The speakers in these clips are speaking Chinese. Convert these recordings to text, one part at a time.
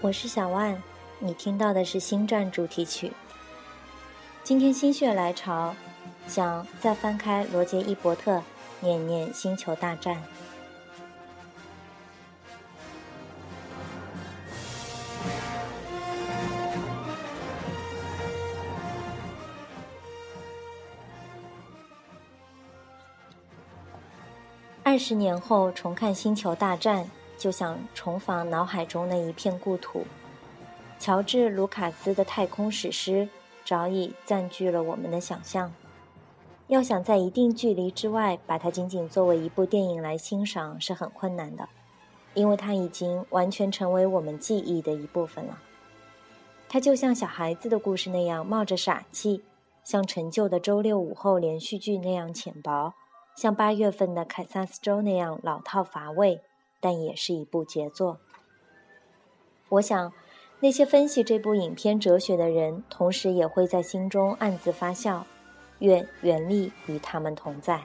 我是小万，你听到的是《星战》主题曲。今天心血来潮，想再翻开罗杰·伊伯特，念念《星球大战》。二十年后重看《星球大战》，就想重访脑海中的一片故土。乔治·卢卡斯的太空史诗早已占据了我们的想象。要想在一定距离之外把它仅仅作为一部电影来欣赏是很困难的，因为它已经完全成为我们记忆的一部分了。它就像小孩子的故事那样冒着傻气，像陈旧的周六午后连续剧那样浅薄。像八月份的凯撒斯州那样老套乏味，但也是一部杰作。我想，那些分析这部影片哲学的人，同时也会在心中暗自发笑。愿原力与他们同在。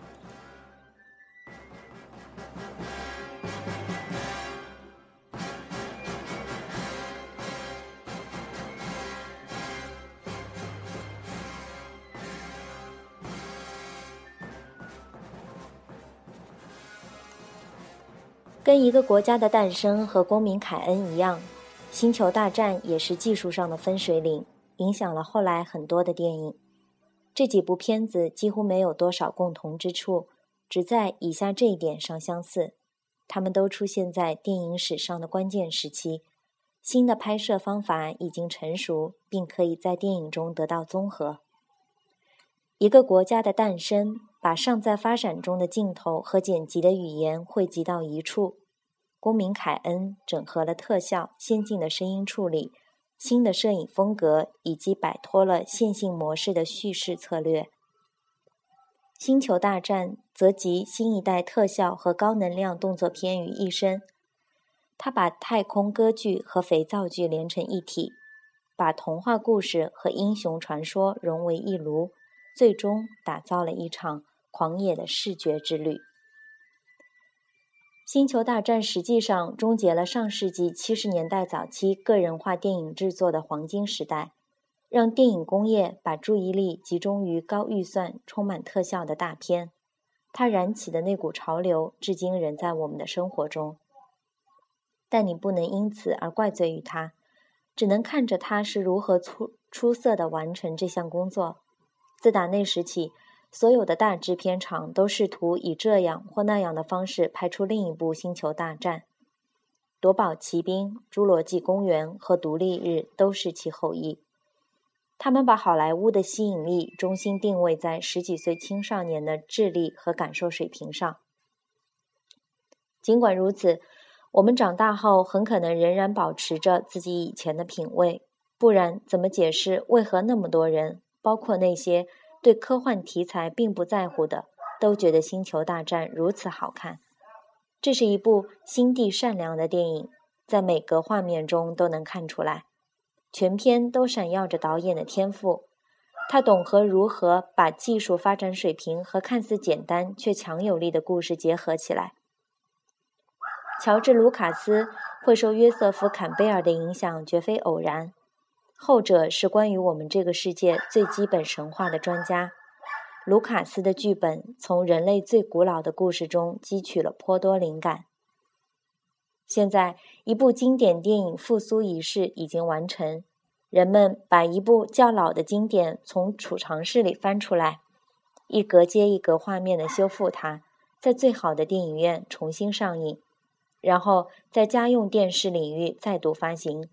跟一个国家的诞生和公民凯恩一样，《星球大战》也是技术上的分水岭，影响了后来很多的电影。这几部片子几乎没有多少共同之处，只在以下这一点上相似：他们都出现在电影史上的关键时期，新的拍摄方法已经成熟，并可以在电影中得到综合。一个国家的诞生。把尚在发展中的镜头和剪辑的语言汇集到一处，公民凯恩整合了特效、先进的声音处理、新的摄影风格，以及摆脱了线性模式的叙事策略。星球大战则集新一代特效和高能量动作片于一身，它把太空歌剧和肥皂剧连成一体，把童话故事和英雄传说融为一炉，最终打造了一场。狂野的视觉之旅，《星球大战》实际上终结了上世纪七十年代早期个人化电影制作的黄金时代，让电影工业把注意力集中于高预算、充满特效的大片。它燃起的那股潮流，至今仍在我们的生活中。但你不能因此而怪罪于它，只能看着它是如何出出色的完成这项工作。自打那时起。所有的大制片厂都试图以这样或那样的方式拍出另一部《星球大战》，《夺宝奇兵》《侏罗纪公园》和《独立日》都是其后裔。他们把好莱坞的吸引力中心定位在十几岁青少年的智力和感受水平上。尽管如此，我们长大后很可能仍然保持着自己以前的品味，不然怎么解释为何那么多人，包括那些？对科幻题材并不在乎的，都觉得《星球大战》如此好看。这是一部心地善良的电影，在每个画面中都能看出来。全片都闪耀着导演的天赋，他懂得如何把技术发展水平和看似简单却强有力的故事结合起来。乔治·卢卡斯会受约瑟夫·坎贝尔的影响，绝非偶然。后者是关于我们这个世界最基本神话的专家。卢卡斯的剧本从人类最古老的故事中汲取了颇多灵感。现在，一部经典电影复苏仪式已经完成，人们把一部较老的经典从储藏室里翻出来，一格接一格画面的修复它，在最好的电影院重新上映，然后在家用电视领域再度发行。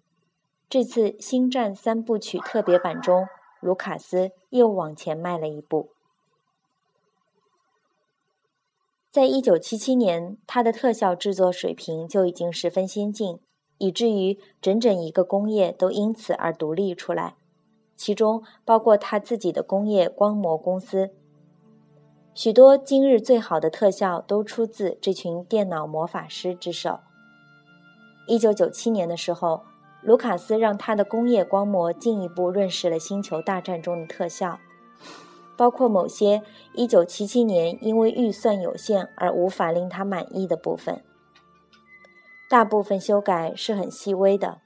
这次《星战三部曲》特别版中，卢卡斯又往前迈了一步。在一九七七年，他的特效制作水平就已经十分先进，以至于整整一个工业都因此而独立出来，其中包括他自己的工业光魔公司。许多今日最好的特效都出自这群电脑魔法师之手。一九九七年的时候。卢卡斯让他的工业光魔进一步认识了《星球大战》中的特效，包括某些1977年因为预算有限而无法令他满意的部分。大部分修改是很细微的，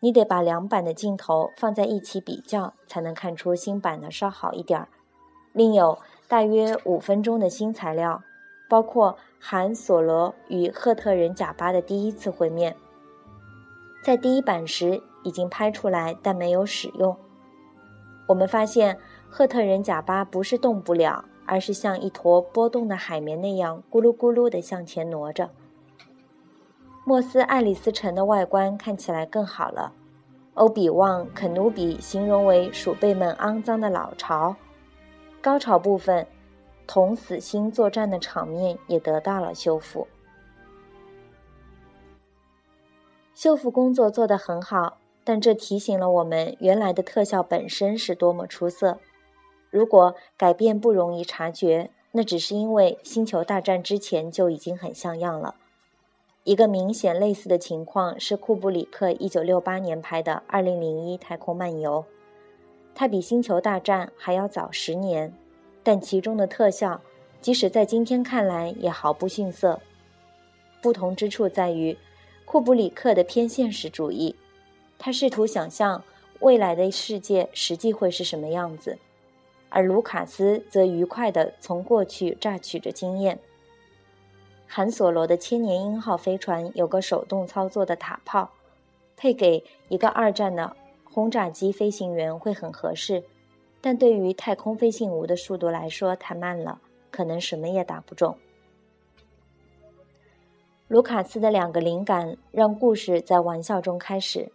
你得把两版的镜头放在一起比较，才能看出新版的稍好一点儿。另有大约五分钟的新材料，包括韩索罗与赫特人贾巴的第一次会面，在第一版时已经拍出来，但没有使用。我们发现赫特人贾巴不是动不了，而是像一坨波动的海绵那样咕噜咕噜地向前挪着。莫斯爱丽丝城的外观看起来更好了。欧比旺肯努比形容为鼠辈们肮脏的老巢。高潮部分，同死星作战的场面也得到了修复。修复工作做得很好，但这提醒了我们，原来的特效本身是多么出色。如果改变不容易察觉，那只是因为《星球大战》之前就已经很像样了。一个明显类似的情况是库布里克1968年拍的《2001太空漫游》，它比《星球大战》还要早十年，但其中的特效，即使在今天看来也毫不逊色。不同之处在于，库布里克的偏现实主义，他试图想象未来的世界实际会是什么样子，而卢卡斯则愉快地从过去榨取着经验。韩索罗的千年鹰号飞船有个手动操作的塔炮，配给一个二战的轰炸机飞行员会很合适，但对于太空飞行物的速度来说太慢了，可能什么也打不中。卢卡斯的两个灵感让故事在玩笑中开始，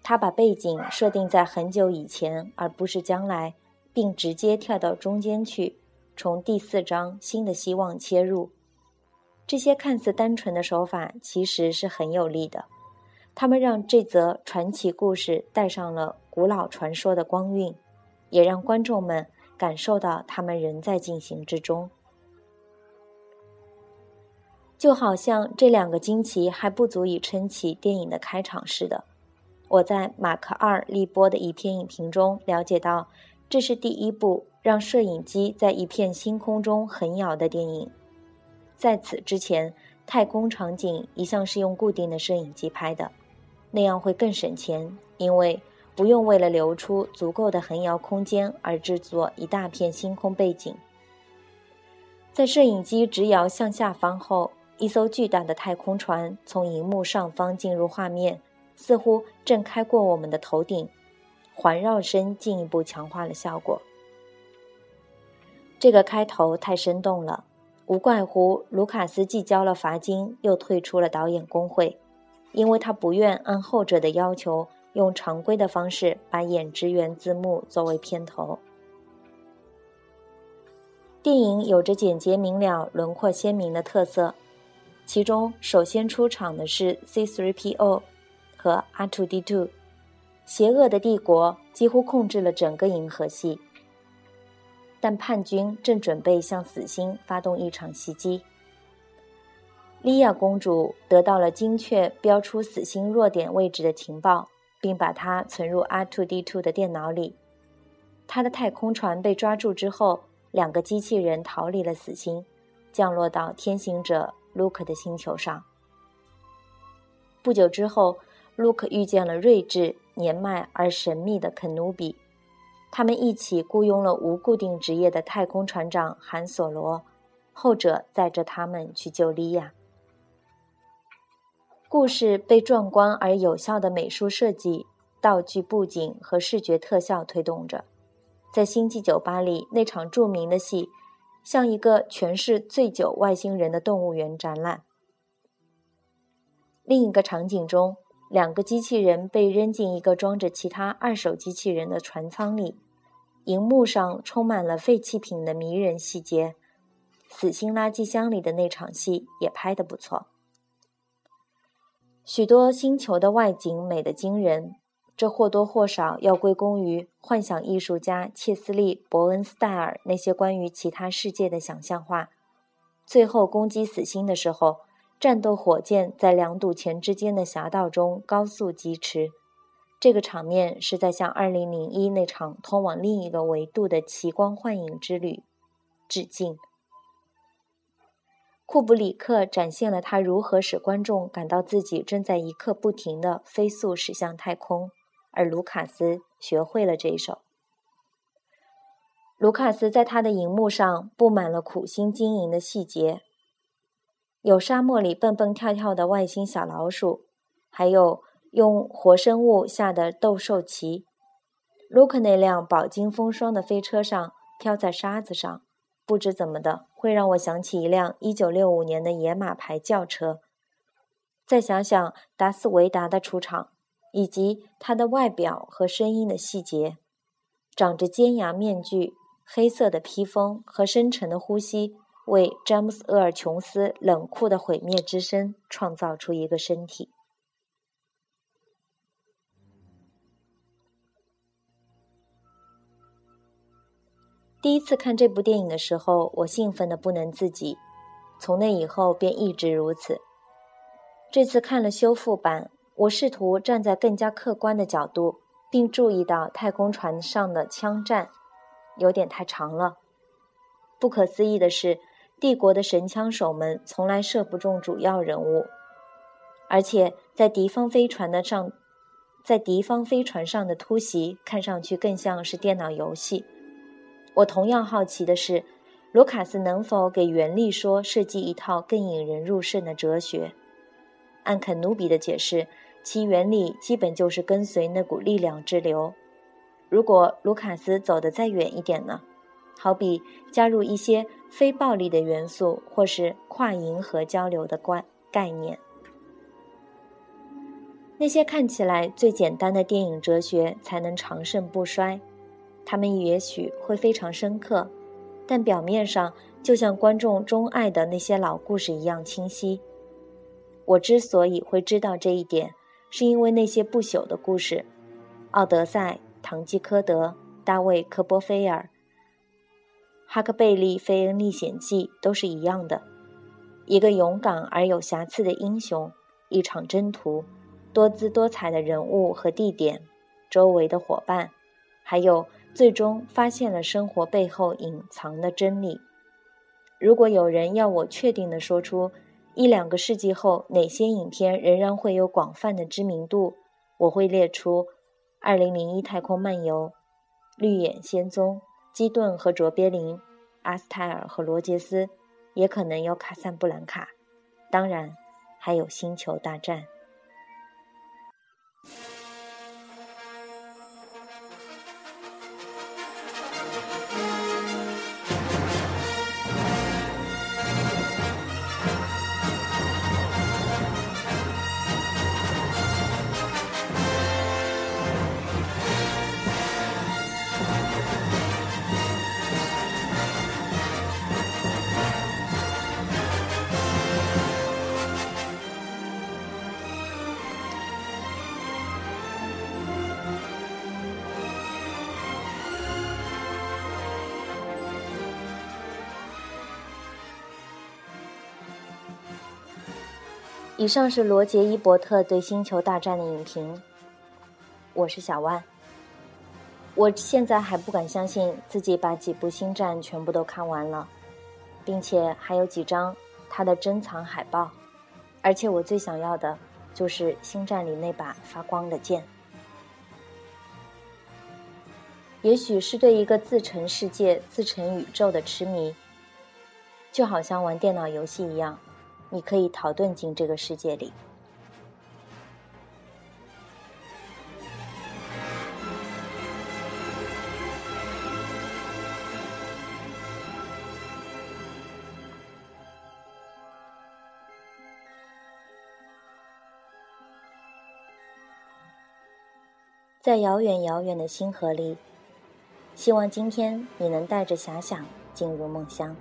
他把背景设定在很久以前而不是将来，并直接跳到中间去，从第四章新的希望切入。这些看似单纯的手法其实是很有力的，他们让这则传奇故事带上了古老传说的光晕，也让观众们感受到他们仍在进行之中。就好像这两个惊奇还不足以撑起电影的开场似的。我在马克二利波的一篇影评中了解到，这是第一部让摄影机在一片星空中横摇的电影。在此之前，太空场景一向是用固定的摄影机拍的，那样会更省钱，因为不用为了留出足够的横摇空间而制作一大片星空背景。在摄影机直摇向下方后，一艘巨大的太空船从荧幕上方进入画面，似乎正开过我们的头顶，环绕声进一步强化了效果。这个开头太生动了。无怪乎卢卡斯既交了罚金，又退出了导演工会，因为他不愿按后者的要求用常规的方式把演职员字幕作为片头。电影有着简洁明了、轮廓鲜明的特色，其中首先出场的是 C-3PO 和 R2-D2，邪恶的帝国几乎控制了整个银河系。但叛军正准备向死星发动一场袭击。莉亚公主得到了精确标出死星弱点位置的情报，并把它存入 R2-D2 的电脑里。他的太空船被抓住之后，两个机器人逃离了死星，降落到天行者卢克的星球上。不久之后卢克遇见了睿智、年迈而神秘的肯努比。他们一起雇佣了无固定职业的太空船长韩索罗，后者载着他们去救莉亚。故事被壮观而有效的美术设计、道具布景和视觉特效推动着。在星际酒吧里，那场著名的戏，像一个全是醉酒外星人的动物园展览。另一个场景中。两个机器人被扔进一个装着其他二手机器人的船舱里，荧幕上充满了废弃品的迷人细节。死星垃圾箱里的那场戏也拍得不错。许多星球的外景美得惊人，这或多或少要归功于幻想艺术家切斯利·伯恩斯戴尔那些关于其他世界的想象画。最后攻击死星的时候。战斗火箭在两堵墙之间的狭道中高速疾驰，这个场面是在向2001那场通往另一个维度的奇光幻影之旅致敬。库布里克展现了他如何使观众感到自己正在一刻不停地飞速驶向太空。而卢卡斯学会了这一首。卢卡斯在他的荧幕上布满了苦心经营的细节，有沙漠里蹦蹦跳跳的外星小老鼠，还有用活生物下的斗兽棋。卢克那辆饱经风霜的飞车上飘在沙子上，不知怎么的，会让我想起一辆1965年的野马牌轿车。再想想达斯维达的出场。以及他的外表和声音的细节，长着尖牙面具、黑色的披风和深沉的呼吸，为詹姆斯·厄尔琼斯冷酷的毁灭之声创造出一个身体。第一次看这部电影的时候，我兴奋的不能自己，从那以后便一直如此。这次看了修复版。我试图站在更加客观的角度，并注意到太空船上的枪战有点太长了。不可思议的是，帝国的神枪手们从来射不中主要人物，而且在敌方飞船的上，在敌方飞船上的突袭看上去更像是电脑游戏。我同样好奇的是，卢卡斯能否给原力说设计一套更引人入胜的哲学？按肯努比的解释。其原理基本就是跟随那股力量之流。如果卢卡斯走得再远一点呢？好比加入一些非暴力的元素，或是跨银河交流的观概念。那些看起来最简单的电影哲学才能长盛不衰。他们也许会非常深刻，但表面上就像观众钟爱的那些老故事一样清晰。我之所以会知道这一点。是因为那些不朽的故事，《奥德赛》《堂吉诃德》《大卫·科波菲尔》《哈克贝利·费恩历险记》都是一样的：一个勇敢而有瑕疵的英雄，一场征途，多姿多彩的人物和地点，周围的伙伴，还有最终发现了生活背后隐藏的真理。如果有人要我确定地说出，一两个世纪后，哪些影片仍然会有广泛的知名度？我会列出《二零零一太空漫游》《绿野仙踪》《基顿和卓别林》《阿斯泰尔和罗杰斯》，也可能有《卡萨布兰卡》，当然还有《星球大战》。以上是罗杰·伊伯特对《星球大战》的影评。我是小万。我现在还不敢相信自己把几部《星战》全部都看完了，并且还有几张他的珍藏海报。而且我最想要的就是《星战》里那把发光的剑。也许是对一个自成世界、自成宇宙的痴迷，就好像玩电脑游戏一样。你可以逃遁进这个世界里。在遥远遥远的星河里，希望今天你能带着遐想进入梦乡。